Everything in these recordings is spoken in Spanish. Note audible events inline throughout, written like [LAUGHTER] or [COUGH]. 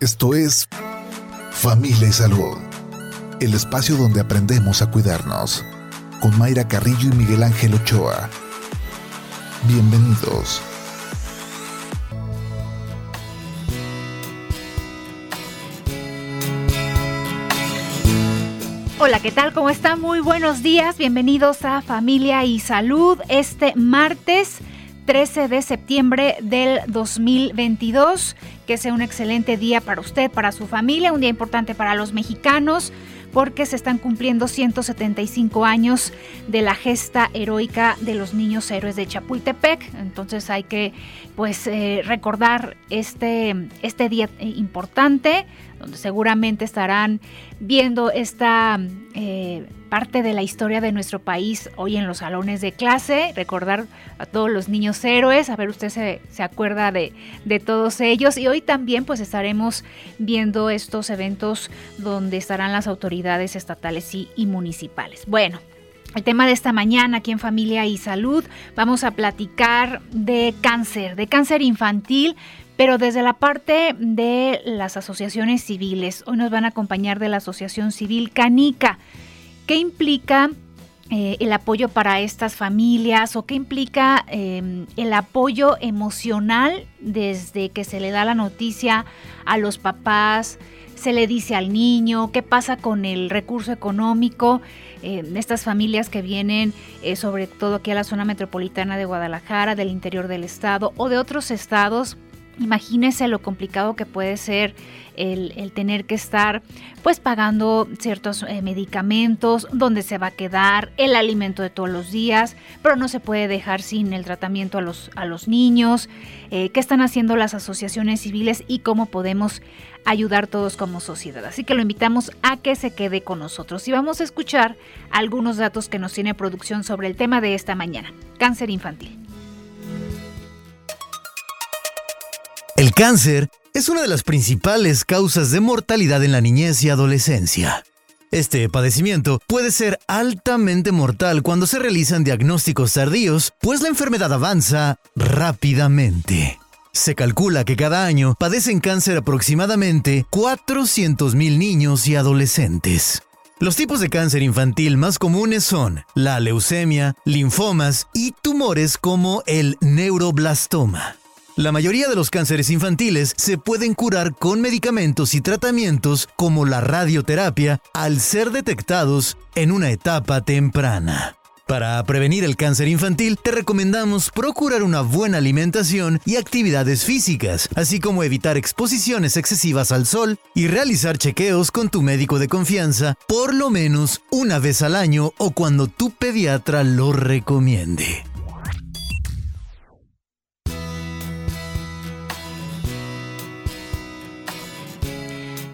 Esto es Familia y Salud, el espacio donde aprendemos a cuidarnos, con Mayra Carrillo y Miguel Ángel Ochoa. Bienvenidos. Hola, ¿qué tal? ¿Cómo están? Muy buenos días. Bienvenidos a Familia y Salud este martes 13 de septiembre del 2022. Que sea un excelente día para usted, para su familia, un día importante para los mexicanos porque se están cumpliendo 175 años de la gesta heroica de los niños héroes de Chapultepec. Entonces hay que pues eh, recordar este, este día importante donde seguramente estarán viendo esta eh, parte de la historia de nuestro país hoy en los salones de clase, recordar a todos los niños héroes, a ver usted se, se acuerda de, de, todos ellos. Y hoy también pues estaremos viendo estos eventos donde estarán las autoridades estatales y, y municipales. Bueno, el tema de esta mañana aquí en Familia y Salud, vamos a platicar de cáncer, de cáncer infantil, pero desde la parte de las asociaciones civiles. Hoy nos van a acompañar de la Asociación Civil Canica. ¿Qué implica eh, el apoyo para estas familias o qué implica eh, el apoyo emocional desde que se le da la noticia a los papás, se le dice al niño, qué pasa con el recurso económico, eh, estas familias que vienen eh, sobre todo aquí a la zona metropolitana de Guadalajara, del interior del estado o de otros estados Imagínese lo complicado que puede ser el, tener que estar pues pagando ciertos eh, medicamentos, dónde se va a quedar, el alimento de todos los días, pero no se puede dejar sin el tratamiento a los, a los niños, eh, qué están haciendo las asociaciones civiles y cómo podemos ayudar todos como sociedad. Así que lo invitamos a que se quede con nosotros y vamos a escuchar algunos datos que nos tiene producción sobre el tema de esta mañana, cáncer infantil. El cáncer es una de las principales causas de mortalidad en la niñez y adolescencia. Este padecimiento puede ser altamente mortal cuando se realizan diagnósticos tardíos, pues la enfermedad avanza rápidamente. Se calcula que cada año padecen cáncer aproximadamente 400.000 niños y adolescentes. Los tipos de cáncer infantil más comunes son la leucemia, linfomas y tumores como el neuroblastoma. La mayoría de los cánceres infantiles se pueden curar con medicamentos y tratamientos como la radioterapia al ser detectados en una etapa temprana. Para prevenir el cáncer infantil, te recomendamos procurar una buena alimentación y actividades físicas, así como evitar exposiciones excesivas al sol y realizar chequeos con tu médico de confianza por lo menos una vez al año o cuando tu pediatra lo recomiende.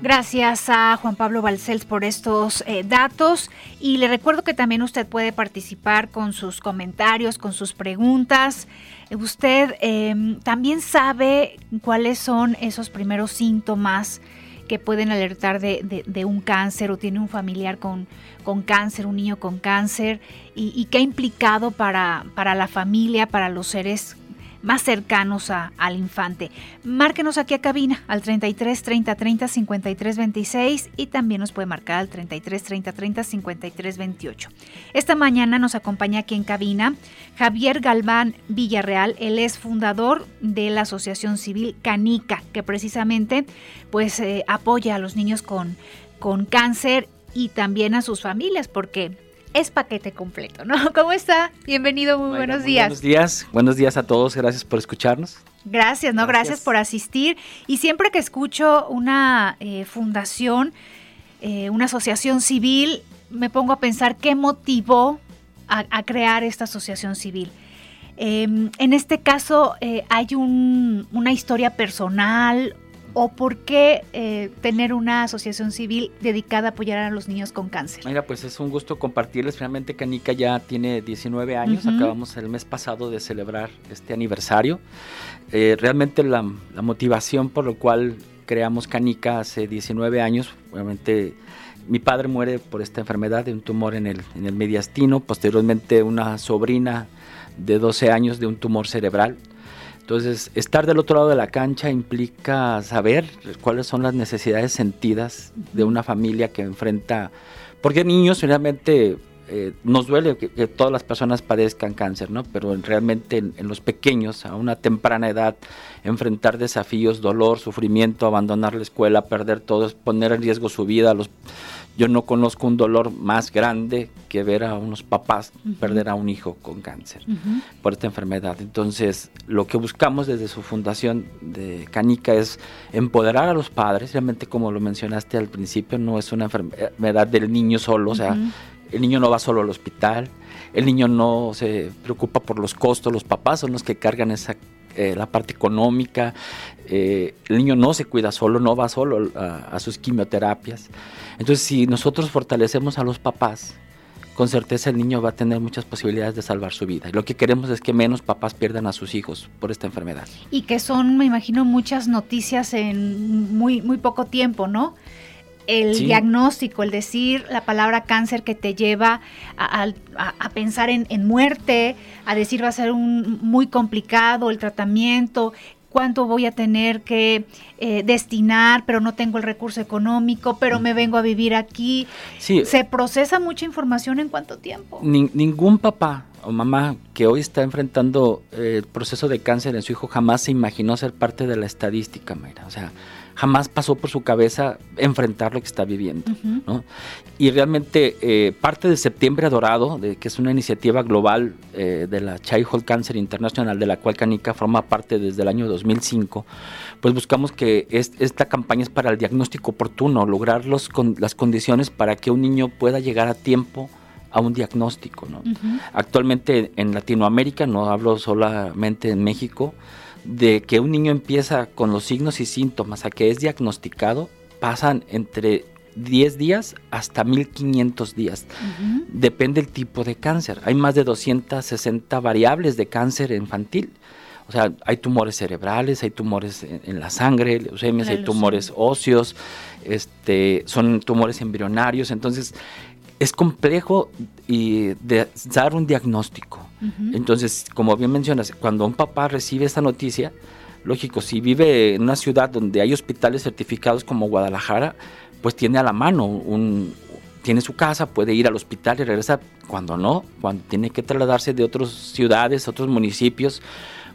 Gracias a Juan Pablo Balcells por estos eh, datos y le recuerdo que también usted puede participar con sus comentarios, con sus preguntas. Usted em, también sabe cuáles son esos primeros síntomas que pueden alertar de, un cáncer o tiene un familiar con, con cáncer, un niño con cáncer y, y qué ha implicado para, para la familia, para los seres más cercanos al infante. Márquenos aquí a cabina al 33 30 30 53 26 y también nos puede marcar al 33 30 30 53 28. Esta mañana nos acompaña aquí en cabina Javier Galván Villarreal. Él es fundador de la Asociación Civil Canica, que precisamente pues eh, apoya a los niños con, con cáncer y también a sus familias, porque es paquete completo, ¿no? [LAUGHS] ¿Cómo está? Bienvenido, muy buenos días. Buenos días, buenos días a todos, gracias por escucharnos. Gracias, ¿no? Gracias, por asistir. Y siempre que escucho una eh, fundación, eh, una asociación civil, me pongo a pensar qué motivó a, crear esta asociación civil. Em, en este caso, eh, ¿hay una historia personal o por qué eh, tener una asociación civil dedicada a apoyar a los niños con cáncer? Mira, pues es un gusto compartirles. Finalmente, Canica ya tiene 19 años. Acabamos el mes pasado de celebrar este aniversario. Eh, realmente la, motivación por lo cual creamos Canica hace 19 años, obviamente mi padre muere por esta enfermedad de un tumor en el, en el mediastino, posteriormente una sobrina de 12 años de un tumor cerebral. Entonces, estar del otro lado de la cancha implica saber cuáles son las necesidades sentidas de una familia que enfrenta, porque niños realmente eh, nos duele que, todas las personas padezcan cáncer, ¿no? Pero realmente en, los pequeños, a una temprana edad, enfrentar desafíos, dolor, sufrimiento, abandonar la escuela, perder todo, poner en riesgo su vida, los yo no conozco un dolor más grande que ver a unos papás perder a un hijo con cáncer por esta enfermedad. Entonces, lo que buscamos desde su fundación de Canica es empoderar a los padres, realmente como lo mencionaste al principio, no es una enfermedad del niño solo, o sea, el niño no va solo al hospital, el niño no se preocupa por los costos, los papás son los que cargan esa eh, la parte económica, eh, el niño no se cuida solo, no va solo a, sus quimioterapias. Entonces, si nosotros fortalecemos a los papás, con certeza el niño va a tener muchas posibilidades de salvar su vida. Y lo que queremos es que menos papás pierdan a sus hijos por esta enfermedad. Y que son, me imagino, muchas noticias en muy, muy poco tiempo, ¿no? El diagnóstico, el decir la palabra cáncer que te lleva a, pensar en, muerte, a decir va a ser un, muy complicado el tratamiento, cuánto voy a tener que eh, destinar, pero no tengo el recurso económico, pero me vengo a vivir aquí. Se procesa mucha información en cuánto tiempo. ningún papá o mamá que hoy está enfrentando eh, el proceso de cáncer en su hijo jamás se imaginó ser parte de la estadística, Mayra. O sea, jamás pasó por su cabeza enfrentar lo que está viviendo. Y realmente eh, parte de Septiembre Adorado, de, que es una iniciativa global eh, de la Childhood Cancer International, de la cual Canica forma parte desde el año 2005, pues buscamos que esta campaña es para el diagnóstico oportuno, lograr los, con, las condiciones para que un niño pueda llegar a tiempo a un diagnóstico. Actualmente en Latinoamérica, no hablo solamente en México, de que un niño empieza con los signos y síntomas a que es diagnosticado, pasan entre 10 días hasta 1500 días. Depende del tipo de cáncer. Hay más de 260 variables de cáncer infantil. O sea, hay tumores cerebrales, hay tumores en, la sangre, leucemias, hay tumores óseos, este, son tumores embrionarios. Entonces, es complejo y de dar un diagnóstico. Entonces, como bien mencionas, cuando un papá recibe esta noticia, lógico, si vive en una ciudad donde hay hospitales certificados como Guadalajara, pues tiene a la mano un, tiene su casa, puede ir al hospital y regresa. Cuando no, cuando tiene que trasladarse de otras ciudades, otros municipios,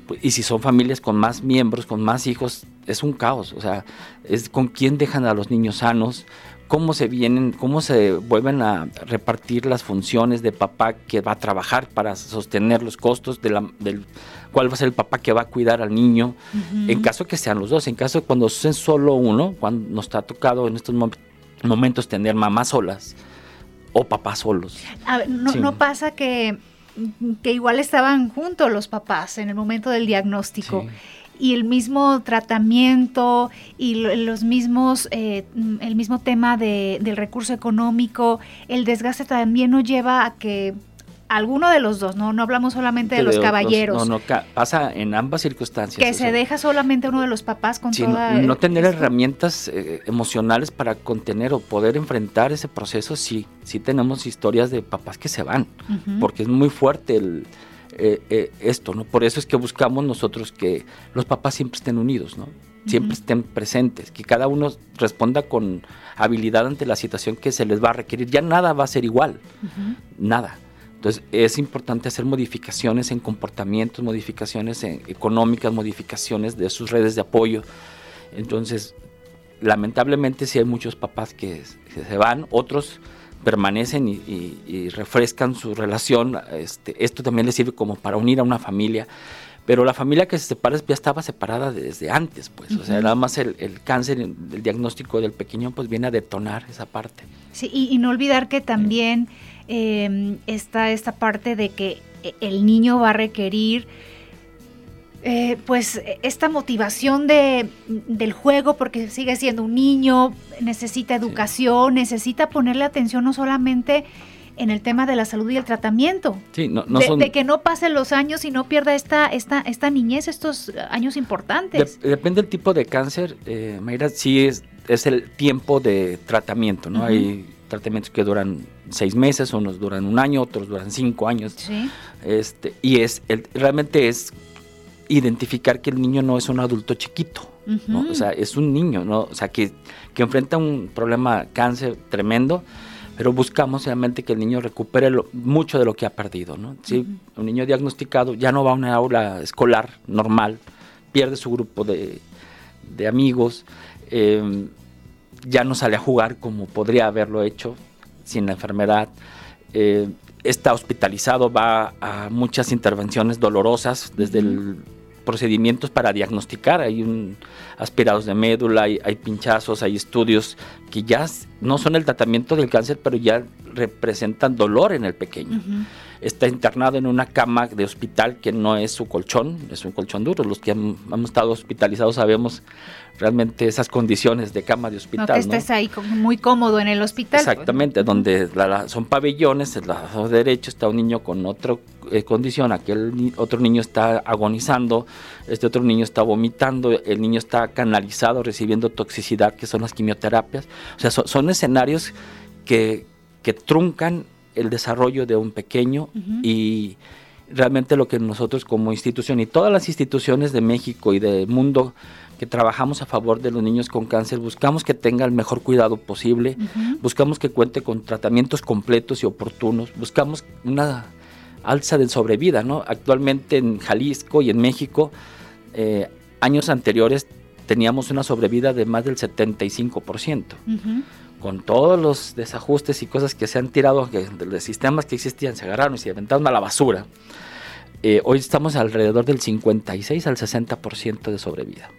pues, y si son familias con más miembros, con más hijos, es un caos. O sea, es con quién dejan a los niños sanos, cómo se vienen, cómo se vuelven a repartir las funciones de papá que va a trabajar para sostener los costos de la, del cuál va a ser el papá que va a cuidar al niño, en caso que sean los dos, en caso de cuando sean solo uno, cuando nos está tocado en estos momentos tener mamás solas o papás solos. no, pasa que, que igual estaban juntos los papás en el momento del diagnóstico y el mismo tratamiento y los mismos, eh, el mismo tema de, del recurso económico, el desgaste también nos lleva a que alguno de los dos, no, no hablamos solamente de, los caballeros. no, no, pasa en ambas circunstancias. Que se deja solamente uno de los papás con toda... No, no tener herramientas eh, emocionales para contener o poder enfrentar ese proceso, sí, sí tenemos historias de papás que se van, porque es muy fuerte el eh, eh, esto, ¿no? Por eso es que buscamos nosotros que los papás siempre estén unidos, ¿no? Siempre estén presentes, que cada uno responda con habilidad ante la situación que se les va a requerir. Ya nada va a ser igual, nada. Entonces es importante hacer modificaciones en comportamientos, modificaciones económicas, modificaciones de sus redes de apoyo. Entonces, lamentablemente sí hay muchos papás que se van, otros permanecen y, refrescan su relación. Este, esto también les sirve como para unir a una familia. Pero la familia que se separa ya estaba separada desde antes, pues. O sea, nada más el, cáncer, el diagnóstico del pequeño, pues viene a detonar esa parte. Sí, y, no olvidar que también em, está esta parte de que eh, el niño va a requerir eh, pues esta motivación de, del juego, porque sigue siendo un niño, necesita educación, necesita ponerle atención no solamente en el tema de la salud y el tratamiento. de, que no pasen los años y no pierda esta, esta, esta niñez, estos años importantes. depende del tipo de cáncer, eh, Mayra, sí es, es el tiempo de tratamiento, ¿no? Hay tratamientos que duran seis meses, unos duran un año, otros duran cinco años. Sí. Este, y es el, realmente es identificar que el niño no es un adulto chiquito, ¿no? o sea, es un niño, ¿no? o sea, que, que enfrenta un problema cáncer tremendo, pero buscamos realmente que el niño recupere mucho de lo que ha perdido. ¿no? ¿Sí? Un niño diagnosticado ya no va a una aula escolar normal, pierde su grupo de, de amigos, eh, ya no sale a jugar como podría haberlo hecho sin la enfermedad. Eh, está hospitalizado, va a muchas intervenciones dolorosas, desde el procedimientos para diagnosticar, hay un, aspirados de médula, hay, pinchazos, hay estudios que ya no son el tratamiento del cáncer, pero ya representan dolor en el pequeño. Está internado en una cama de hospital que no es su colchón, es un colchón duro. Los que hemos estado hospitalizados sabemos realmente esas condiciones de cama de hospital. No que estés ahí muy cómodo en el hospital. Pues. Exactamente, donde son pabellones, el lado derecho está un niño con otra eh, condición, aquel otro niño está agonizando, este otro niño está vomitando, el niño está canalizado recibiendo toxicidad, que son las quimioterapias. O sea, son, escenarios que, que, truncan el desarrollo de un pequeño y realmente lo que nosotros como institución y todas las instituciones de México y del mundo que trabajamos a favor de los niños con cáncer, buscamos que tenga el mejor cuidado posible, buscamos que cuente con tratamientos completos y oportunos, buscamos una alza de sobrevida, ¿no? Actualmente en Jalisco y en México, eh, años anteriores teníamos una sobrevida de más del 75%. Con todos los desajustes y cosas que se han tirado, de los sistemas que existían, se agarraron y se aventaron a la basura. Eh, hoy estamos alrededor del 56 al 60% de sobrevida.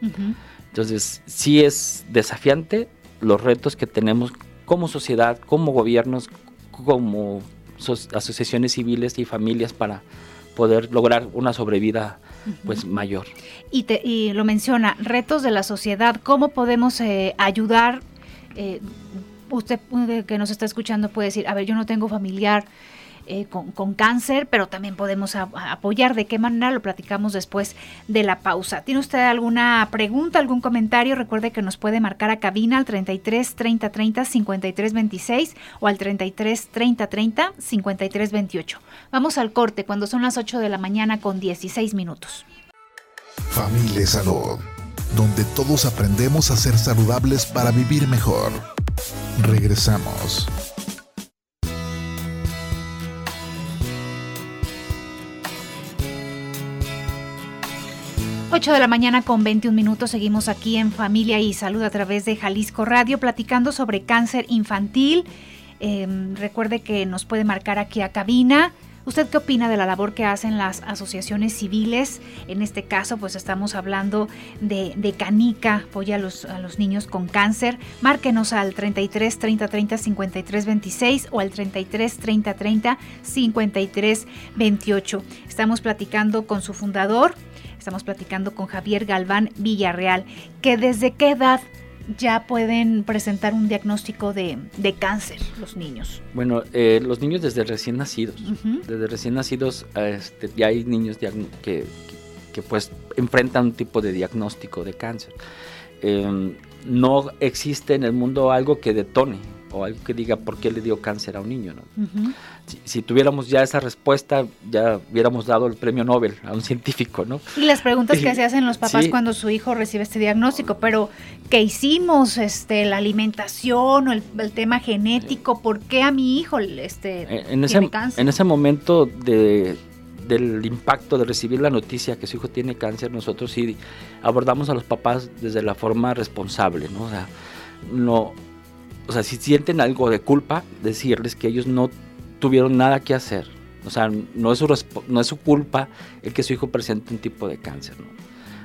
Entonces, sí es desafiante los retos que tenemos como sociedad, como gobiernos, como asociaciones civiles y familias para poder lograr una sobrevida pues mayor. Y, y, lo menciona, retos de la sociedad, ¿cómo podemos eh, ayudar? Eh, usted que nos está escuchando puede decir, a ver, yo no tengo familiar eh, con, cáncer, pero también podemos apoyar. ¿De qué manera? Lo platicamos después de la pausa. ¿Tiene usted alguna pregunta, algún comentario? Recuerde que nos puede marcar a cabina al 33 30 30 53 26 o al 33 30 30 53 28. Vamos al corte cuando son las 8 de la mañana con 16 minutos. Familia Salud, donde todos aprendemos a ser saludables para vivir mejor. Regresamos. 8 de la mañana con 21 minutos seguimos aquí en Familia y Salud a través de Jalisco Radio platicando sobre cáncer infantil. Em, recuerde que nos puede marcar aquí a cabina. ¿Usted qué opina de la labor que hacen las asociaciones civiles? En este caso, pues estamos hablando de, Canica, apoya a los, a los niños con cáncer. Márquenos al 33 30 30 53 26 o al 33 30 30 53 28. Estamos platicando con su fundador, Estamos platicando con Javier Galván Villarreal, que desde qué edad ya pueden presentar un diagnóstico de, cáncer los niños? Bueno, eh, los niños desde recién nacidos. Desde recién nacidos este, ya hay niños que, que, pues enfrentan un tipo de diagnóstico de cáncer. Em, no existe en el mundo algo que detone o algo que diga por qué le dio cáncer a un niño. ¿no? si, tuviéramos ya esa respuesta, ya hubiéramos dado el premio Nobel a un [LAUGHS] científico, ¿no? Y las preguntas que se hacen los papás cuando su hijo recibe este diagnóstico, pero ¿qué hicimos? Este, la alimentación o el, tema genético, ¿por qué a mi hijo este, en, ese, cáncer? En ese momento de, del impacto de recibir la noticia que su hijo tiene cáncer, nosotros sí abordamos a los papás desde la forma responsable, ¿no? O sea, no, o sea, si sienten algo de culpa, decirles que ellos no tuvieron nada que hacer. O sea, no es su, no es su culpa el que su hijo presente un tipo de cáncer, ¿no?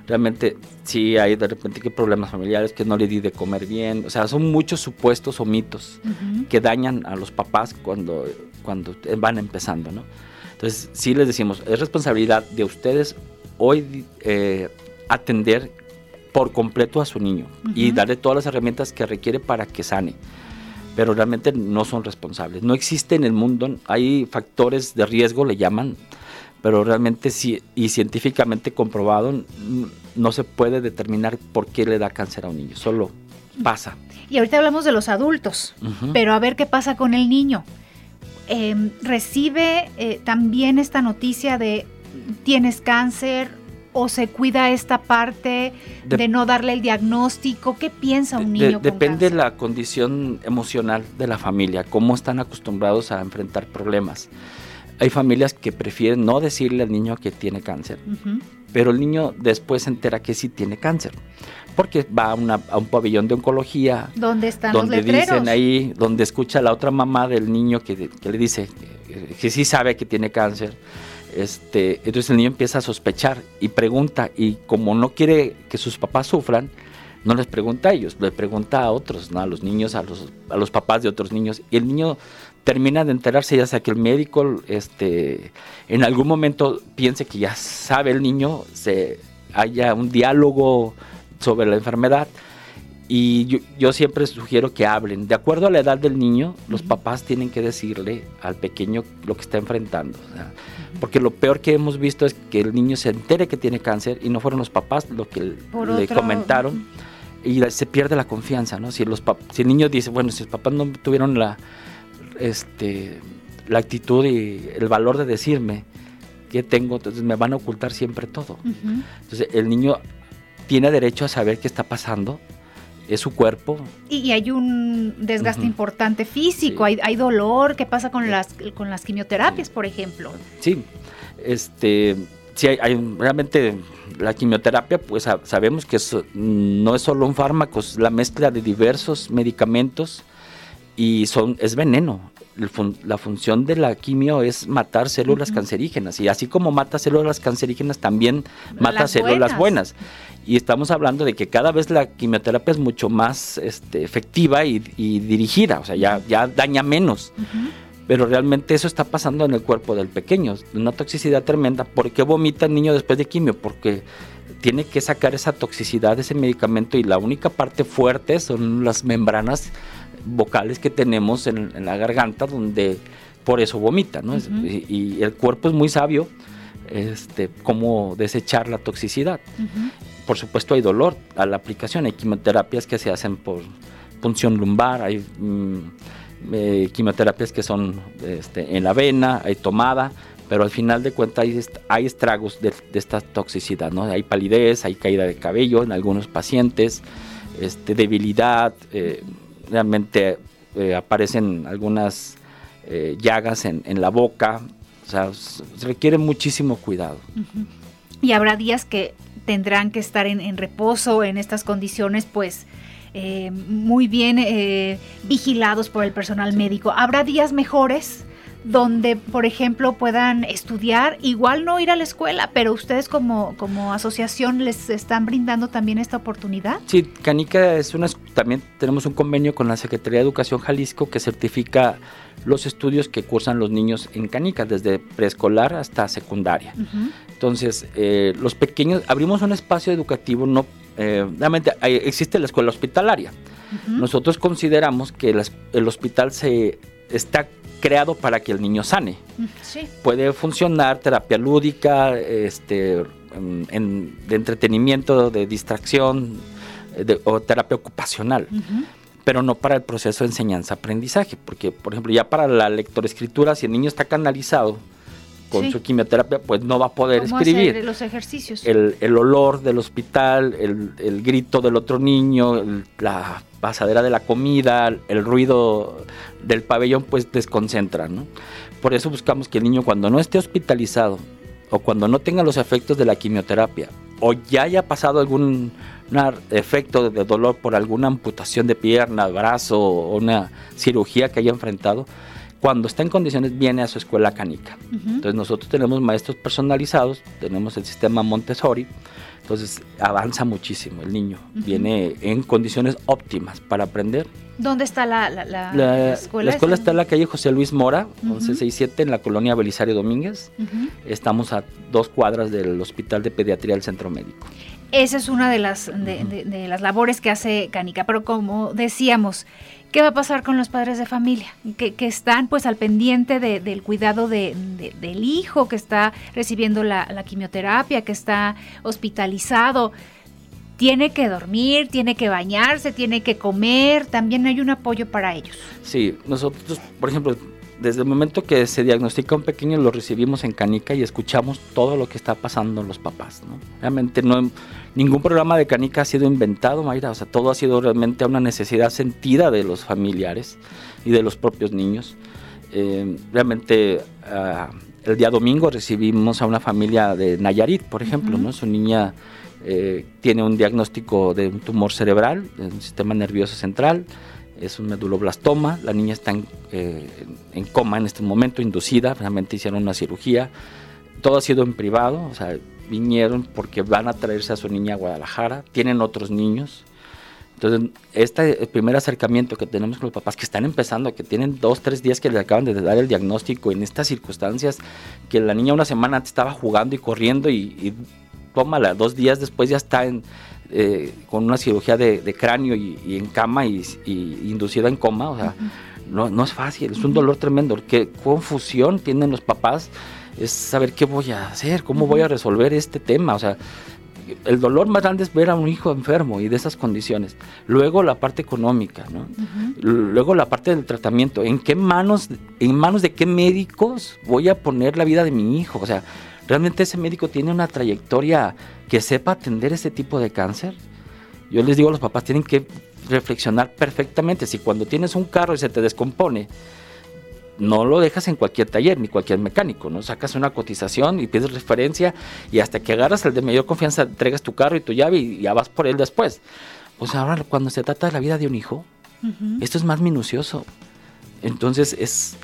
Realmente sí hay de repente que problemas familiares, que no le di de comer bien, o sea, son muchos supuestos o mitos que dañan a los papás cuando, cuando van empezando, ¿no? Entonces sí les decimos, es responsabilidad de ustedes hoy eh, atender por completo a su niño y darle todas las herramientas que requiere para que sane pero realmente no son responsables. No existe en el mundo, hay factores de riesgo, le llaman, pero realmente sí, y científicamente comprobado, no se puede determinar por qué le da cáncer a un niño, solo pasa. Y ahorita hablamos de los adultos, pero a ver qué pasa con el niño. Em, recibe eh, también esta noticia de tienes cáncer, o se cuida esta parte de, no darle el diagnóstico? ¿Qué piensa un niño? depende de la condición emocional de la familia, cómo están acostumbrados a enfrentar problemas. Hay familias que prefieren no decirle al niño que tiene cáncer, pero el niño después se entera que sí tiene cáncer, porque va a, un pabellón de oncología, ¿Dónde están donde los dicen ahí, donde escucha la otra mamá del niño que, le dice que, sí sabe que tiene cáncer. Este, entonces el niño empieza a sospechar y pregunta, y como no quiere que sus papás sufran, no les pregunta a ellos, le pregunta a otros, ¿no? a los niños, a los, a los papás de otros niños. Y el niño termina de enterarse ya sea que el médico este, en algún momento piense que ya sabe el niño, se haya un diálogo sobre la enfermedad. Y yo, siempre sugiero que hablen. De acuerdo a la edad del niño, los papás tienen que decirle al pequeño lo que está enfrentando. Porque lo peor que hemos visto es que el niño se entere que tiene cáncer y no fueron los papás lo que le comentaron. Y se pierde la confianza, ¿no? Si, los si el niño dice, bueno, si los papás no tuvieron la, este, la actitud y el valor de decirme qué tengo, entonces me van a ocultar siempre todo. Entonces el niño tiene derecho a saber qué está pasando, es su cuerpo. Y, hay un desgaste importante físico, hay, dolor, ¿qué pasa con las, con las quimioterapias, por ejemplo? Sí, este, sí hay, realmente la quimioterapia, pues sabemos que no es solo un fármaco, es la mezcla de diversos medicamentos y son, es veneno. La función de la quimio es matar células cancerígenas y así como mata células cancerígenas también mata células buenas. Y estamos hablando de que cada vez la quimioterapia es mucho más este, efectiva y, dirigida, o sea, ya, ya daña menos. Pero realmente eso está pasando en el cuerpo del pequeño, una toxicidad tremenda. ¿Por qué vomita el niño después de quimio? Porque tiene que sacar esa toxicidad de ese medicamento y la única parte fuerte son las membranas vocales que tenemos en, la garganta donde por eso vomita, ¿no? y, el cuerpo es muy sabio este, cómo desechar la toxicidad. Por supuesto hay dolor a la aplicación, hay quimioterapias que se hacen por punción lumbar, hay mm, eh, quimioterapias que son este, en la vena, hay tomada, pero al final de cuentas hay, estragos de, esta toxicidad, ¿no? Hay palidez, hay caída de cabello en algunos pacientes, este, debilidad, eh, realmente eh, aparecen algunas eh, llagas en, la boca, o sea, se requiere muchísimo cuidado. Y habrá días que tendrán que estar en, reposo en estas condiciones, pues eh, muy bien vigilados por el personal médico. Habrá días mejores donde, por ejemplo, puedan estudiar, igual no ir a la escuela, pero ustedes como, como asociación les están brindando también esta oportunidad. Sí, Canica es una, también tenemos un convenio con la Secretaría de Educación Jalisco que certifica los estudios que cursan los niños en Canica, desde preescolar hasta secundaria. Entonces, eh, los pequeños, abrimos un espacio educativo, no, eh, realmente existe la escuela hospitalaria. Nosotros consideramos que el hospital se está creado para que el niño sane. Puede funcionar terapia lúdica, este, de entretenimiento, de distracción o terapia ocupacional. Pero no para el proceso de enseñanza-aprendizaje, porque, por ejemplo, ya para la lectoescritura, si el niño está canalizado, con su quimioterapia, pues no va a poder escribir. los ejercicios. El, olor del hospital, el, grito del otro niño, la pasadera de la comida, el ruido del pabellón, pues desconcentra, ¿no? Por eso buscamos que el niño cuando no esté hospitalizado o cuando no tenga los efectos de la quimioterapia o ya haya pasado algún efecto de dolor por alguna amputación de pierna, brazo o una cirugía que haya enfrentado, cuando está en condiciones viene a su escuela canica. Entonces nosotros tenemos maestros personalizados, tenemos el sistema Montessori, entonces avanza muchísimo el niño, viene en condiciones óptimas para aprender. ¿Dónde está la, escuela? La escuela está en la calle José Luis Mora, 1167, en la colonia Belisario Domínguez. Estamos a dos cuadras del Hospital de Pediatría del Centro Médico. Esa es una de las, de las labores que hace Canica, pero como decíamos, ¿Qué va a pasar con los padres de familia? Que, están pues al pendiente del cuidado del hijo que está recibiendo la, quimioterapia, que está hospitalizado. Tiene que dormir, tiene que bañarse, tiene que comer, también hay un apoyo para ellos. Sí, nosotros, por ejemplo, desde el momento que se diagnostica un pequeño lo recibimos en Canica y escuchamos todo lo que está pasando en los papás. ¿no? Realmente no, ningún programa de Canica ha sido inventado, Mayra, o sea, todo ha sido realmente una necesidad sentida de los familiares y de los propios niños. Eh, realmente uh, el día domingo recibimos a una familia de Nayarit, por ejemplo, ¿no? Su niña eh, tiene un diagnóstico de un tumor cerebral, del sistema nervioso central, es un meduloblastoma, la niña está en, eh, en, coma en este momento, inducida, realmente hicieron una cirugía, todo ha sido en privado, o sea, vinieron porque van a traerse a su niña a Guadalajara, tienen otros niños. Entonces, este primer acercamiento que tenemos con los papás que están empezando, que tienen dos, tres días que le acaban de dar el diagnóstico en estas circunstancias, que la niña una semana estaba jugando y corriendo y, y tómala, dos días después ya está en, eh, con una cirugía de, de cráneo y, y, en cama y, y, inducida en coma, o sea, uh -huh. no, no, es fácil, es un dolor tremendo. Qué confusión tienen los papás es saber qué voy a hacer, cómo uh -huh. voy a resolver este tema, o sea, el dolor más grande es ver a un hijo enfermo y de esas condiciones. Luego la parte económica, ¿no? Uh -huh. Luego la parte del tratamiento. ¿En qué manos, en manos de qué médicos voy a poner la vida de mi hijo? O sea, ¿realmente ese médico tiene una trayectoria que sepa atender ese tipo de cáncer? Yo les digo a los papás, tienen que reflexionar perfectamente. Si cuando tienes un carro y se te descompone, no lo dejas en cualquier taller ni cualquier mecánico, ¿no? Sacas una cotización y pides referencia y hasta que agarras el de mayor confianza entregas tu carro y tu llave y ya vas por él después. Pues ahora cuando se trata de la vida de un hijo, uh -huh. esto es más minucioso. Entonces es,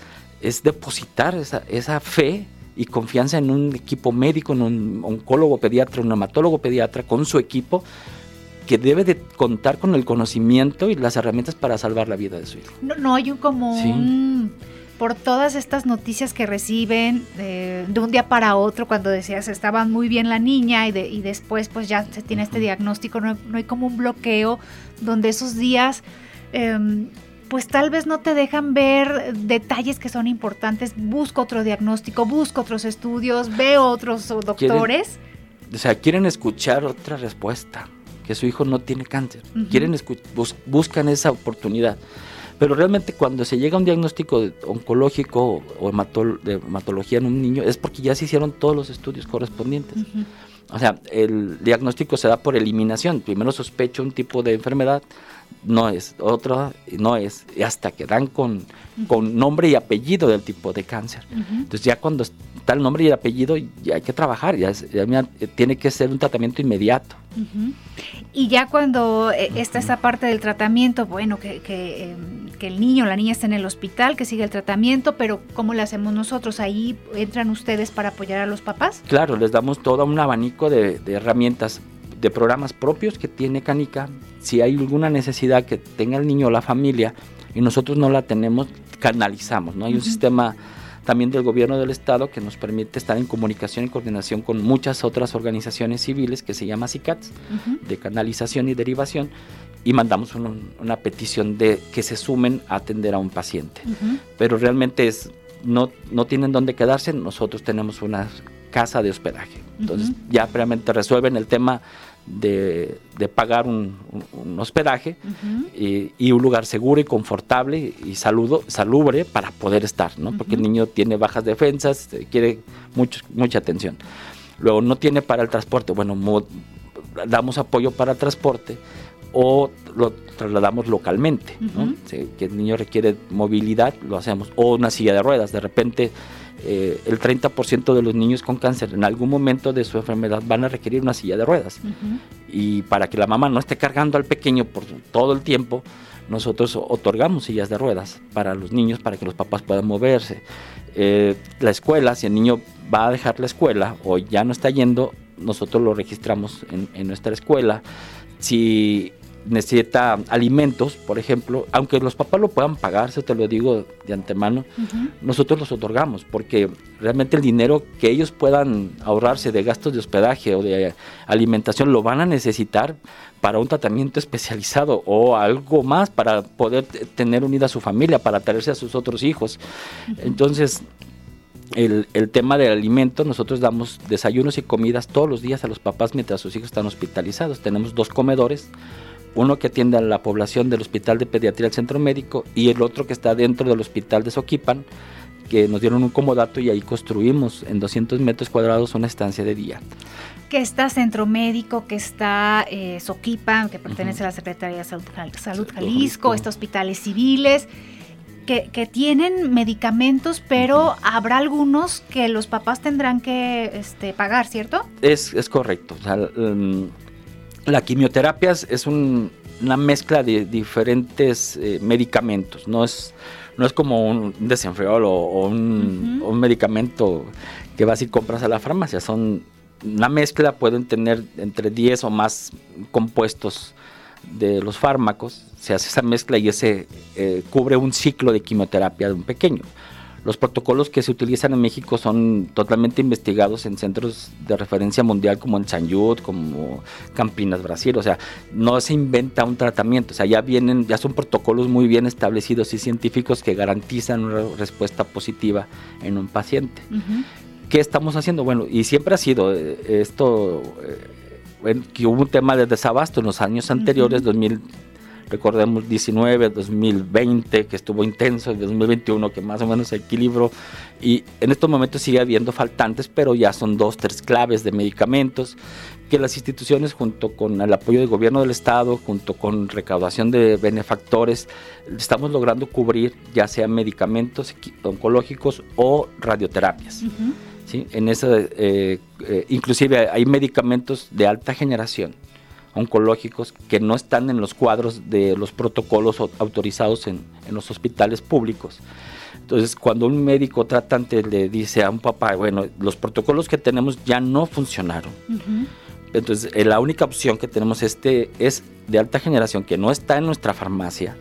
es depositar esa, esa fe y confianza en un equipo médico, en un oncólogo pediatra, un hematólogo pediatra con su equipo que debe de contar con el conocimiento y las herramientas para salvar la vida de su hijo. No, no hay un como sí. un por todas estas noticias que reciben eh, de un día para otro, cuando decías estaba muy bien la niña y, de, y después pues ya se tiene este diagnóstico, no, no, hay como un bloqueo donde esos días eh, pues tal vez no te dejan ver detalles que son importantes, busco otro diagnóstico, busco otros estudios, veo otros doctores. O sea, quieren escuchar otra respuesta, que su hijo no tiene cáncer, uh -huh. quieren bus buscan esa oportunidad. Pero realmente cuando se llega a un diagnóstico oncológico o hematol de hematología en un niño es porque ya se hicieron todos los estudios correspondientes. Uh -huh. O sea, el diagnóstico se da por eliminación. Primero sospecho un tipo de enfermedad, no es, otra no es, y hasta que dan con, uh -huh. con nombre y apellido del tipo de cáncer. Uh -huh. Entonces ya cuando está el nombre y el apellido, ya hay que trabajar, ya, ya tiene que ser un tratamiento inmediato. Uh -huh. Y ya cuando eh, está esa parte del tratamiento, bueno, que, que, eh, que, el niño o la niña está en el hospital, que sigue el tratamiento, pero ¿cómo le hacemos nosotros? ¿Ahí entran ustedes para apoyar a los papás? Claro, les damos todo un abanico de, de herramientas, de programas propios que tiene Canica. Si hay alguna necesidad que tenga el niño o la familia y nosotros no la tenemos, canalizamos, ¿no? Hay uh -huh. un sistema también del gobierno del estado que nos permite estar en comunicación y coordinación con muchas otras organizaciones civiles que se llama CICATS, uh -huh. de canalización y derivación, y mandamos un, una petición de que se sumen a atender a un paciente. Uh -huh. Pero realmente es, no, no tienen dónde quedarse, nosotros tenemos una casa de hospedaje. Entonces uh -huh. ya previamente resuelven el tema de, de pagar un, un, hospedaje uh -huh. y, y, un lugar seguro y confortable y saludo, salubre para poder estar, ¿no? Uh -huh. Porque el niño tiene bajas defensas, quiere mucho, mucha atención. Luego no tiene para el transporte, bueno, damos apoyo para el transporte o lo trasladamos localmente, uh -huh. ¿no? si, que el niño requiere movilidad, lo hacemos, o una silla de ruedas, de repente eh, el 30% de los niños con cáncer en algún momento de su enfermedad van a requerir una silla de ruedas. Uh -huh. Y para que la mamá no esté cargando al pequeño por todo el tiempo, nosotros otorgamos sillas de ruedas para los niños, para que los papás puedan moverse. Eh, la escuela, si el niño va a dejar la escuela o ya no está yendo, nosotros lo registramos en, en nuestra escuela. Si necesita alimentos, por ejemplo, aunque los papás lo puedan pagar, eso te lo digo de antemano, uh -huh. nosotros los otorgamos, porque realmente el dinero que ellos puedan ahorrarse de gastos de hospedaje o de alimentación lo van a necesitar para un tratamiento especializado o algo más para poder tener unida a su familia, para traerse a sus otros hijos. Uh -huh. Entonces, el, el, tema del alimento, nosotros damos desayunos y comidas todos los días a los papás mientras sus hijos están hospitalizados. Tenemos dos comedores, uno que atiende a la población del Hospital de Pediatría del Centro Médico y el otro que está dentro del Hospital de Soquipan, que nos dieron un comodato y ahí construimos en 200 metros cuadrados una estancia de día. Que está Centro Médico, que está eh, Soquipa, que pertenece a la Secretaría de Salud, Salud Jalisco, está Hospitales Civiles. Que, que, tienen medicamentos, pero habrá algunos que los papás tendrán que este, pagar, ¿cierto? Es, es correcto. O sea, um, la quimioterapia es un, una mezcla de diferentes eh, medicamentos, no es, no es como un desenfriol o, un, un, medicamento que vas y compras a la farmacia, son una mezcla, pueden tener entre 10 o más compuestos de los fármacos, se hace esa mezcla y ese eh, cubre un ciclo de quimioterapia de un pequeño. Los protocolos que se utilizan en México son totalmente investigados en centros de referencia mundial como en San como Campinas, Brasil. O sea, no se inventa un tratamiento. O sea, ya vienen, ya son protocolos muy bien establecidos y científicos que garantizan una respuesta positiva en un paciente. ¿Qué estamos haciendo? Bueno, y siempre ha sido eh, esto, eh, que hubo un tema de desabasto en los años anteriores, 2000 recordemos 19, 2020, que estuvo intenso, 2021, que más o menos equilibrio, y en estos momentos sigue habiendo faltantes, pero ya son dos, tres claves de medicamentos que las instituciones, junto con el apoyo del gobierno del Estado, junto con recaudación de benefactores, estamos logrando cubrir ya sea medicamentos oncológicos o radioterapias. ¿sí? En esa, eh, eh, inclusive hay medicamentos de alta generación oncológicos que no están en los cuadros de los protocolos autorizados en, los hospitales públicos. Entonces, cuando un médico tratante le dice a un papá, bueno, los protocolos que tenemos ya no funcionaron. Entonces, eh, la única opción que tenemos este es de alta generación que no está en nuestra farmacia,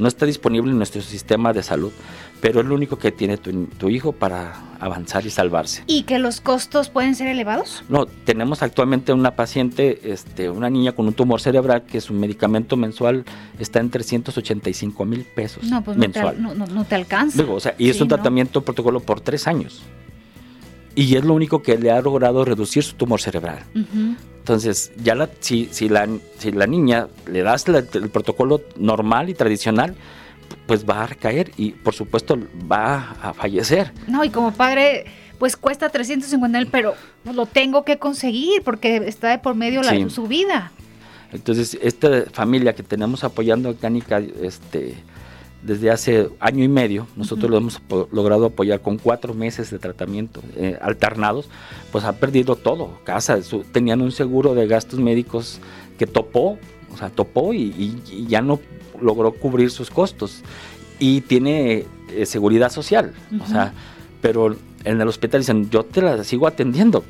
no está disponible en nuestro sistema de salud, pero es lo único que tiene tu, hijo para avanzar y salvarse. ¿Y que los costos pueden ser elevados? No, tenemos actualmente una paciente, este, una niña con un tumor cerebral que su medicamento mensual está en 385 mil pesos no, pues mensual. No te, no, te alcanza. o sea, y es un tratamiento protocolo por tres años. Y es lo único que le ha logrado reducir su tumor cerebral. Entonces, ya la, si, si, la, si la niña le das el protocolo normal y tradicional, pues va a recaer y por supuesto va a fallecer. No, y como padre, pues cuesta 350 mil, pero lo tengo que conseguir porque está de por medio la, su vida. Entonces, esta familia que tenemos apoyando a Cánica, este, desde hace año y medio, nosotros lo hemos logrado apoyar con cuatro meses de tratamiento eh, alternados, pues ha perdido todo, casa, tenían un seguro de gastos médicos que topó, o sea, topó y ya no logró cubrir sus costos. Y tiene eh, seguridad social, o sea, pero en el hospital dicen, yo te la sigo atendiendo,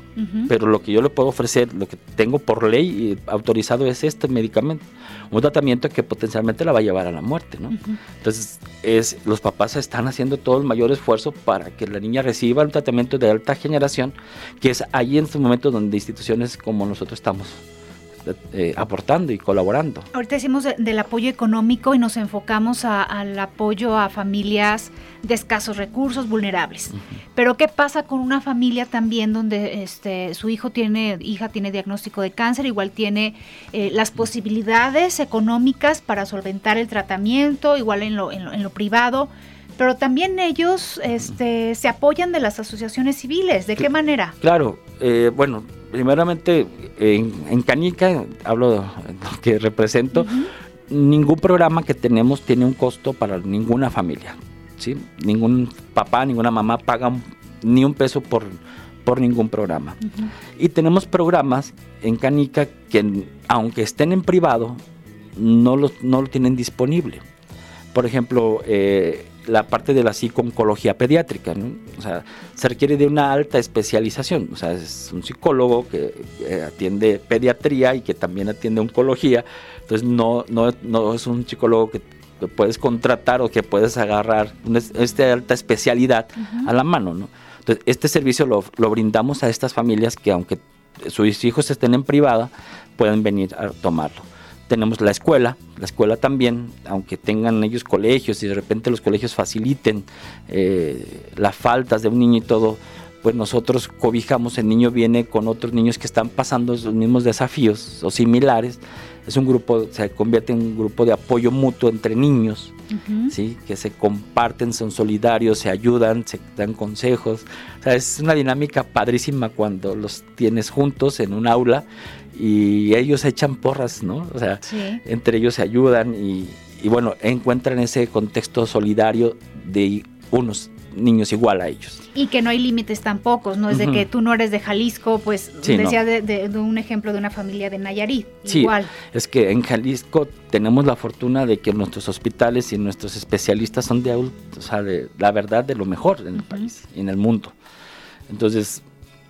pero lo que yo le puedo ofrecer, lo que tengo por ley autorizado es este medicamento, un tratamiento que potencialmente la va a llevar a la muerte, ¿no? Entonces, es, los papás están haciendo todo el mayor esfuerzo para que la niña reciba un tratamiento de alta generación, que es ahí en estos momentos donde instituciones como nosotros estamos eh, aportando y colaborando. Ahorita decimos del apoyo económico y nos enfocamos al apoyo a familias de escasos recursos, vulnerables. Pero ¿qué pasa con una familia también donde este, su hijo tiene, hija tiene diagnóstico de cáncer, igual tiene eh, las posibilidades económicas para solventar el tratamiento, igual en lo, en lo, privado? Pero también ellos este, se apoyan de las asociaciones civiles. ¿De qué manera? Claro, eh, bueno, primeramente en, Canica, hablo de lo que represento, ningún programa que tenemos tiene un costo para ninguna familia. ¿sí? Ningún papá, ninguna mamá paga ni un peso por, por ningún programa. Y tenemos programas en Canica que aunque estén en privado, no lo, no lo tienen disponible. Por ejemplo, eh, la parte de la psico-oncología pediátrica, O sea, se requiere de una alta especialización, o sea, es un psicólogo que, atiende pediatría y que también atiende oncología, entonces no, no, no es un psicólogo que, puedes contratar o que puedes agarrar esta alta especialidad a la mano, ¿no? Entonces, este servicio lo, lo brindamos a estas familias que aunque sus hijos estén en privada, pueden venir a tomarlo tenemos la escuela, la escuela también, aunque tengan ellos colegios y de repente los colegios faciliten eh, las faltas de un niño y todo, pues nosotros cobijamos, el niño viene con otros niños que están pasando los mismos desafíos o similares, es un grupo, se convierte en un grupo de apoyo mutuo entre niños, ¿sí? que se comparten, son solidarios, se ayudan, se dan consejos. O sea, es una dinámica padrísima cuando los tienes juntos en un aula y ellos echan porras, ¿no? O sea, entre ellos se ayudan y, y bueno, encuentran ese contexto solidario de unos niños igual a ellos. Y que no hay límites tampoco, no es de que tú no eres de Jalisco, pues decía de, un ejemplo de una familia de Nayarit, sí, igual. Es que en Jalisco tenemos la fortuna de que nuestros hospitales y nuestros especialistas son de adultos, o sea, de la verdad de lo mejor en el país y en el mundo. Entonces,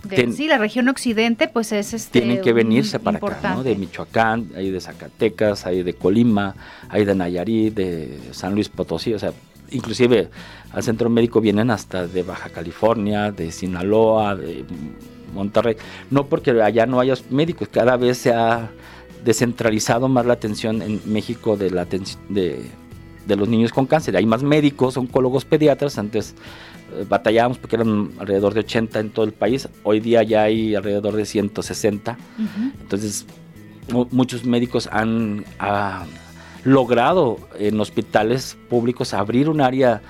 sí, la región occidente, pues es este, Tienen que venirse para acá, ¿no? De Michoacán, hay de Zacatecas, hay de Colima, hay de Nayarit, de San Luis Potosí, o sea, inclusive al centro médico vienen hasta de Baja California, de Sinaloa, de Monterrey. No porque allá no haya médicos, cada vez se ha descentralizado más la atención en México de, la de, de los niños con cáncer. Hay más médicos, oncólogos, pediatras. Antes batallábamos porque eran alrededor de 80 en todo el país. Hoy día ya hay alrededor de 160. Entonces, muchos médicos han logrado en hospitales públicos abrir un área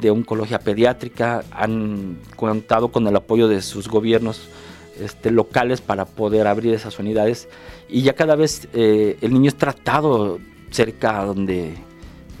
de oncología pediátrica, han contado con el apoyo de sus gobiernos este, locales para poder abrir esas unidades y ya cada vez eh, el niño es tratado cerca donde,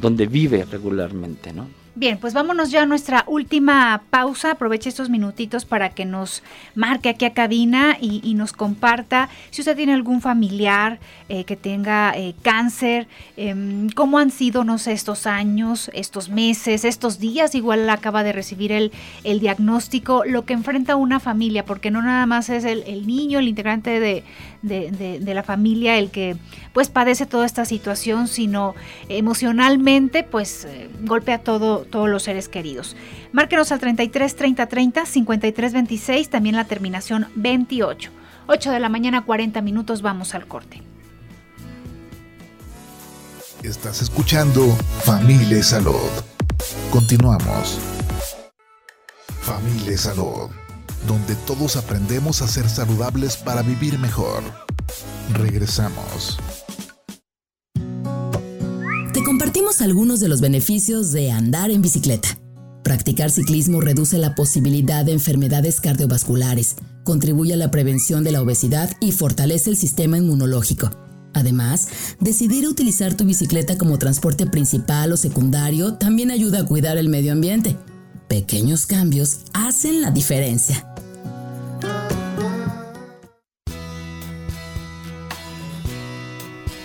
donde vive regularmente, ¿no? Bien, pues vámonos ya a nuestra última pausa. Aproveche estos minutitos para que nos marque aquí a cabina y, nos comparta si usted tiene algún familiar eh, que tenga eh, cáncer, em, cómo han sido, no sé, estos años, estos meses, estos días. Igual acaba de recibir el, el diagnóstico, lo que enfrenta una familia, porque no nada más es el, niño, el integrante de, de, la familia el que pues padece toda esta situación, sino emocionalmente pues eh, golpea todo todos los seres queridos. Márquenos al 33 30 30 53 26, también la terminación 28. 8 de la mañana, 40 minutos, vamos al corte. Estás escuchando Familia Salud. Continuamos. Familia Salud, donde todos aprendemos a ser saludables para vivir mejor. Regresamos compartimos algunos de los beneficios de andar en bicicleta. Practicar ciclismo reduce la posibilidad de enfermedades cardiovasculares, contribuye a la prevención de la obesidad y fortalece el sistema inmunológico. Además, decidir utilizar tu bicicleta como transporte principal o secundario también ayuda a cuidar el medio ambiente. Pequeños cambios hacen la diferencia.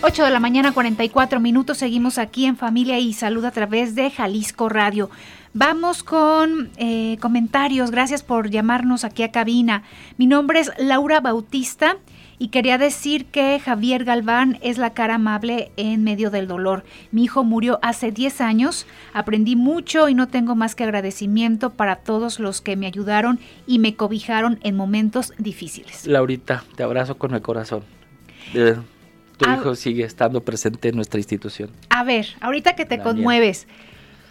8 de la mañana, 44 minutos. Seguimos aquí en Familia y Salud a través de Jalisco Radio. Vamos con eh, comentarios. Gracias por llamarnos aquí a cabina. Mi nombre es Laura Bautista y quería decir que Javier Galván es la cara amable en medio del dolor. Mi hijo murió hace 10 años, aprendí mucho y no tengo más que agradecimiento para todos los que me ayudaron y me cobijaron en momentos difíciles. Laurita, te abrazo con el corazón. Tu hijo sigue estando presente en nuestra institución. A ver, ahorita que te conmueves,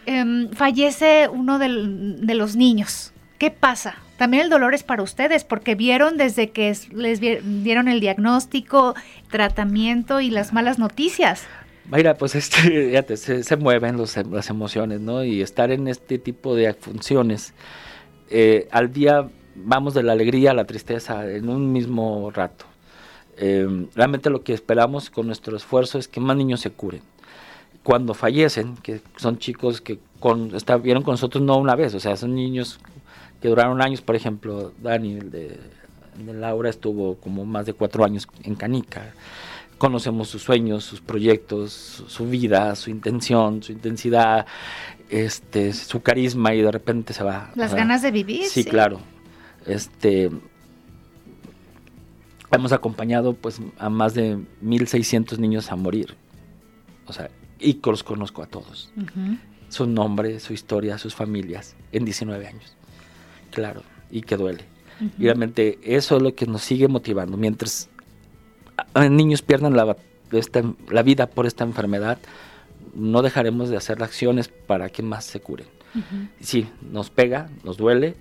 em, fallece uno de los niños. ¿Qué pasa? También el dolor es para ustedes porque vieron desde que les dieron el diagnóstico, tratamiento y las malas noticias. Mira, pues este, [LAUGHS] fíjate, se, mueven las emociones, ¿no? Y estar en este tipo de funciones, eh, al día vamos de la alegría a la tristeza en un mismo rato. Em, realmente lo que esperamos con nuestro esfuerzo es que más niños se curen. Cuando fallecen, que son chicos que con, estuvieron con nosotros no una vez, o sea, son niños que duraron años, por ejemplo, Dani, de, Laura, estuvo como más de cuatro años en Canica. Conocemos sus sueños, sus proyectos, su, vida, su intención, su intensidad, este, su carisma y de repente se va. Las ganas de vivir. Sí, sí, claro. Este, hemos acompañado pues a más de 1.600 niños a morir. O sea, y los conozco a todos. Su nombre, su historia, sus familias, en 19 años. Claro, y que duele. Y realmente eso es lo que nos sigue motivando. Mientras niños pierdan la, la vida por esta enfermedad, no dejaremos de hacer acciones para que más se curen. Sí, nos pega, nos duele,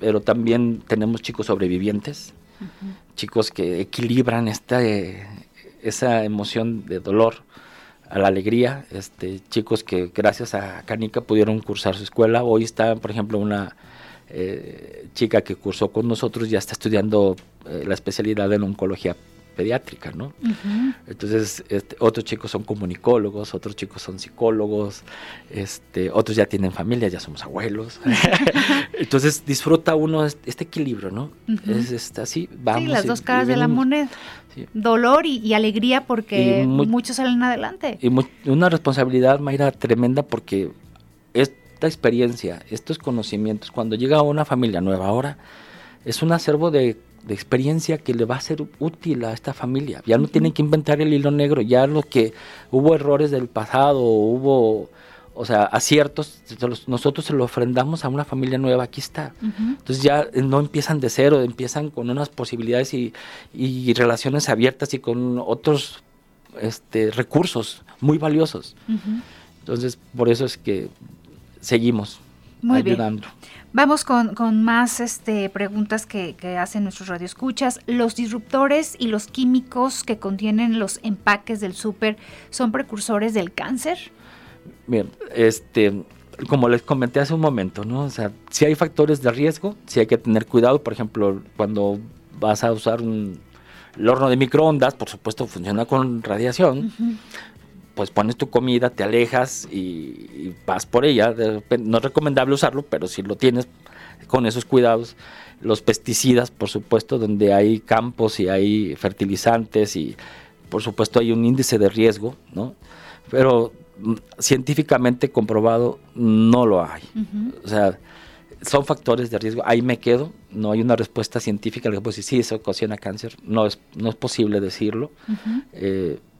pero también tenemos chicos sobrevivientes chicos que equilibran este, esa emoción de dolor a la alegría, este, chicos que gracias a Canica pudieron cursar su escuela. Hoy está, por ejemplo, una eh, chica que cursó con nosotros, ya está estudiando eh, la especialidad en oncología pediátrica, ¿no? Entonces, este, otros chicos son comunicólogos, otros chicos son psicólogos, este, otros ya tienen familia, ya somos abuelos. [LAUGHS] Entonces, disfruta uno este, equilibrio, ¿no? Es, así, vamos. Sí, las dos caras de la moneda. Dolor y, alegría porque muchos salen adelante. Y una responsabilidad, Mayra, tremenda porque esta experiencia, estos conocimientos, cuando llega a una familia nueva ahora, es un acervo de de experiencia que le va a ser útil a esta familia. Ya no tienen que inventar el hilo negro, ya lo que hubo errores del pasado, hubo, o sea, aciertos, nosotros se lo ofrendamos a una familia nueva, aquí está. Entonces ya no empiezan de cero, empiezan con unas posibilidades y, relaciones abiertas y con otros este, recursos muy valiosos. Entonces, por eso es que seguimos ayudando. Vamos con, más este, preguntas que, hacen nuestros radioescuchas. ¿Los disruptores y los químicos que contienen los empaques del súper son precursores del cáncer? Bien, este, como les comenté hace un momento, ¿no? O sea, si hay factores de riesgo, si hay que tener cuidado, por ejemplo, cuando vas a usar un, el horno de microondas, por supuesto funciona con radiación, pues pones tu comida, te alejas y, vas por ella. no es recomendable usarlo, pero si lo tienes con esos cuidados, los pesticidas, por supuesto, donde hay campos y hay fertilizantes y por supuesto hay un índice de riesgo, ¿no? Pero mm, científicamente comprobado no lo hay. O sea, son factores de riesgo. Ahí me quedo. No hay una respuesta científica que decir, sí, eso ocasiona cáncer. No es, no es posible decirlo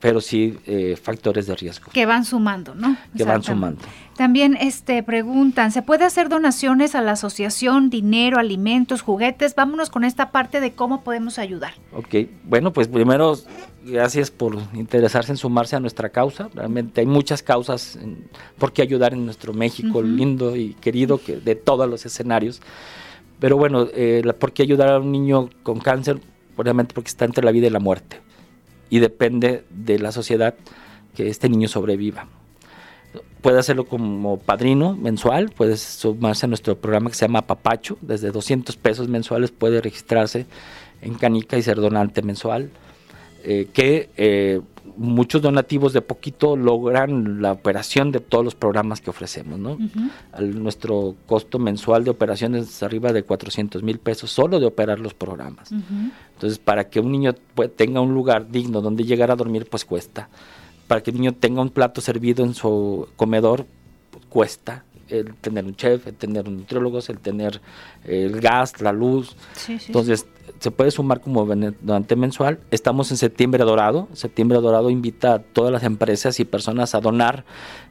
pero sí eh, factores de riesgo. Que van sumando, ¿no? Que van sumando. También este, preguntan, ¿se puede hacer donaciones a la asociación, dinero, alimentos, juguetes? Vámonos con esta parte de cómo podemos ayudar. Ok, bueno, pues primero, gracias por interesarse en sumarse a nuestra causa. Realmente hay muchas causas por qué ayudar en nuestro México lindo y querido que de todos los escenarios. Pero bueno, eh, ¿por qué ayudar a un niño con cáncer? Obviamente porque está entre la vida y la muerte y depende de la sociedad que este niño sobreviva. Puede hacerlo como padrino mensual, puede sumarse a nuestro programa que se llama Papacho, desde 200 pesos mensuales puede registrarse en Canica y ser donante mensual, eh, que eh, muchos donativos de poquito logran la operación de todos los programas que ofrecemos. ¿no? nuestro costo mensual de operación es arriba de 400 mil pesos solo de operar los programas. Entonces, para que un niño tenga un lugar digno donde llegar a dormir, pues cuesta. Para que el niño tenga un plato servido en su comedor, pues, cuesta el tener un chef, el tener un nutriólogos, el tener el gas, la luz. Entonces, se puede sumar como donante mensual. Estamos en Septiembre Dorado. Septiembre Dorado invita a todas las empresas y personas a donar.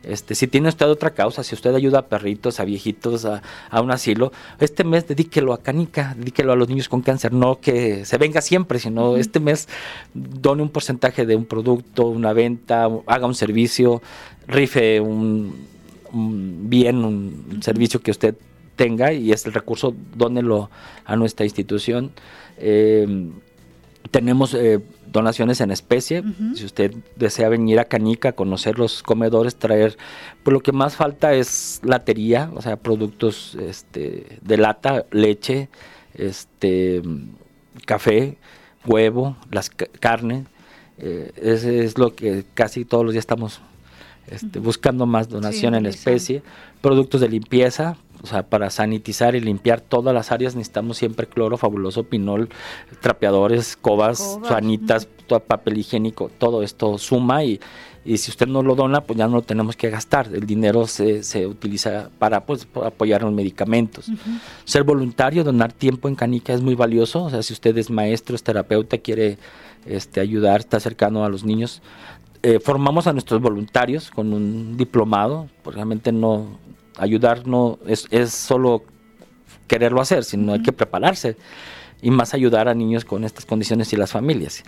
Este, si tiene usted otra causa, si usted ayuda a perritos, a viejitos, a, un asilo, este mes dedíquelo a Canica, dedíquelo a los niños con cáncer. No que se venga siempre, sino este mes done un porcentaje de un producto, una venta, haga un servicio, rife un, bien, un servicio que usted tenga y es el recurso, dónelo a nuestra institución. Eh, tenemos eh, donaciones en especie. Si usted desea venir a Canica, conocer los comedores, traer, pues lo que más falta es latería, o sea, productos este, de lata, leche, este, café, huevo, las carne. Eh, ese es lo que casi todos los días estamos este, buscando más donación en especie. Productos de limpieza, o sea, para sanitizar y limpiar todas las áreas necesitamos siempre cloro, fabuloso, pinol, trapeadores, cobas, sanitas, papel higiénico, todo esto suma y, y, si usted no lo dona, pues ya no lo tenemos que gastar. El dinero se, se utiliza para, pues, apoyar los medicamentos. Ser voluntario, donar tiempo en Canica es muy valioso. O sea, si usted es maestro, es terapeuta, quiere este, ayudar, está cercano a los niños, eh, formamos a nuestros voluntarios con un diplomado, porque realmente no, ayudar no es, es solo quererlo hacer, sino hay que prepararse y más ayudar a niños con estas condiciones y las familias.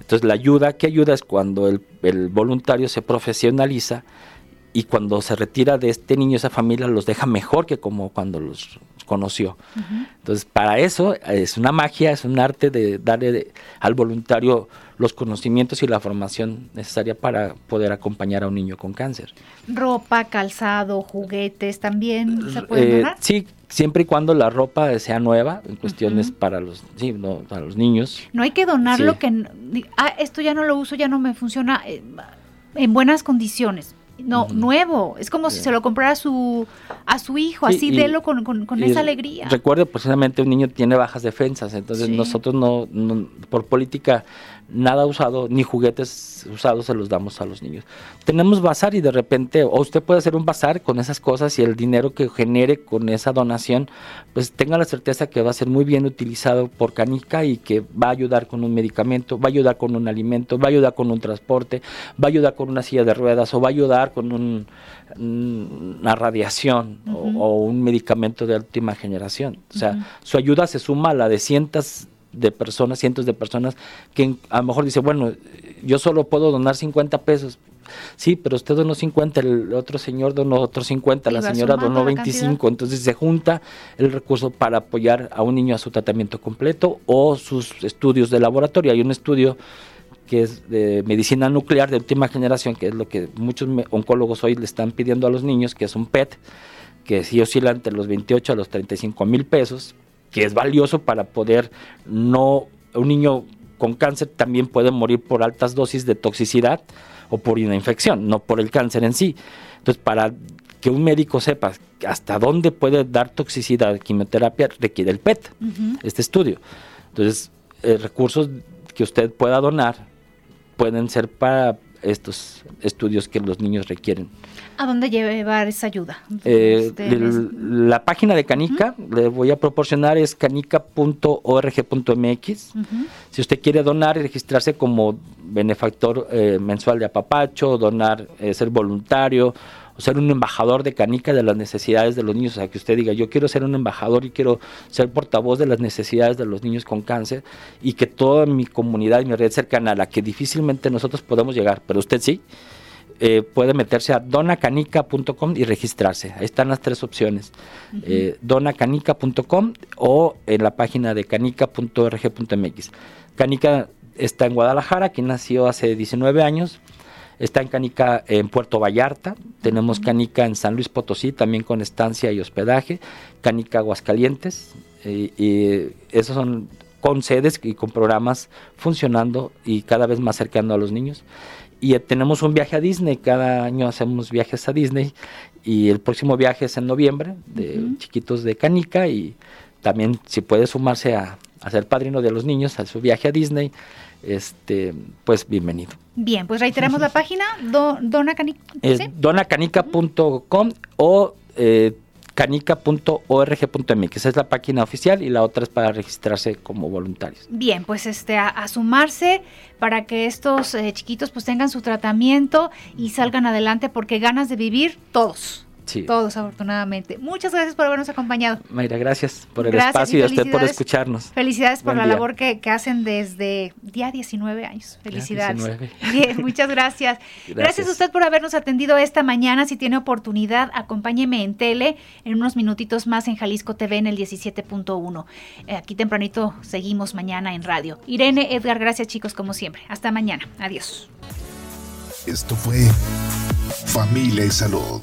Entonces la ayuda que ayuda es cuando el, el, voluntario se profesionaliza y cuando se retira de este niño, esa familia los deja mejor que como cuando los reconoció. Entonces, para eso es una magia, es un arte de darle al voluntario los conocimientos y la formación necesaria para poder acompañar a un niño con cáncer. Ropa, calzado, juguetes, también se pueden eh, donar. Sí, siempre y cuando la ropa sea nueva, en cuestiones para los sí, para los niños. No hay que donar lo que ah, esto ya no lo uso, ya no me funciona eh, en buenas condiciones no, nuevo. Es como si se lo comprara a su, a su hijo, así délo con, con, esa alegría. Recuerde, precisamente un niño tiene bajas defensas, entonces nosotros no, por política, nada usado, ni juguetes usados se los damos a los niños. Tenemos bazar y de repente, o usted puede hacer un bazar con esas cosas y el dinero que genere con esa donación, pues tenga la certeza que va a ser muy bien utilizado por Canica y que va a ayudar con un medicamento, va a ayudar con un alimento, va a ayudar con un transporte, va a ayudar con una silla de ruedas o va a ayudar con un, una radiación o, un medicamento de última generación. O sea, su ayuda se suma a la de cientos de personas, cientos de personas que a lo mejor dice, bueno, yo solo puedo donar 50 pesos. Sí, pero usted donó 50, el otro señor donó otros 50, la señora donó 25, entonces se junta el recurso para apoyar a un niño a su tratamiento completo o sus estudios de laboratorio. Hay un estudio que es de medicina nuclear de última generación, que es lo que muchos oncólogos hoy le están pidiendo a los niños, que es un PET, que sí oscila entre los 28 a los 35 mil pesos, que es valioso para poder no, un niño con cáncer también puede morir por altas dosis de toxicidad o por una infección, no por el cáncer en sí. Entonces, para que un médico sepa hasta dónde puede dar toxicidad de quimioterapia, requiere el PET, este estudio. Entonces, eh, recursos que usted pueda donar pueden ser para estos estudios que los niños requieren. ¿A dónde llevar esa ayuda? Eh, la página de Canica, le voy a proporcionar, es canica.org.mx. Si usted quiere donar y registrarse como benefactor eh, mensual de apapacho, donar, eh, ser voluntario, o ser un embajador de Canica de las necesidades de los niños, o sea, que usted diga, yo quiero ser un embajador y quiero ser portavoz de las necesidades de los niños con cáncer y que toda mi comunidad y mi red cercana, a la que difícilmente nosotros podemos llegar, pero usted sí, eh, puede meterse a donacanica.com y registrarse. Ahí están las tres opciones. Eh, donacanica.com o en la página de canica.org.mx. Canica está en Guadalajara, quien nació hace 19 años. Está en Canica en Puerto Vallarta, tenemos Canica en San Luis Potosí, también con estancia y hospedaje, Canica Aguascalientes, y esos son con sedes y con programas funcionando y cada vez más cercano a los niños. Y tenemos un viaje a Disney, cada año hacemos viajes a Disney. Y el próximo viaje es en noviembre de chiquitos de Canica. Y también si puede sumarse a, a ser padrino de los niños a su viaje a Disney, este, pues bienvenido. Bien, pues reiteramos la página, do, donacanica. donacanica.com o eh, canica.org.mx. Esa es la página oficial y la otra es para registrarse como voluntarios. Bien, pues este a, sumarse para que estos eh, chiquitos pues tengan su tratamiento y salgan adelante porque ganas de vivir todos. Todos, afortunadamente. Muchas gracias por habernos acompañado. Mayra, gracias por el espacio y, a usted por escucharnos. Felicidades por la labor que, hacen desde ya 19 años. Felicidades. Bien, muchas [LAUGHS] gracias. gracias. a usted por habernos atendido esta mañana. Si tiene oportunidad, acompáñeme en tele en unos minutitos más en Jalisco TV en el 17.1. Eh, aquí tempranito seguimos mañana en radio. Irene, Edgar, gracias chicos como siempre. Hasta mañana. Adiós. Esto fue Familia y Salud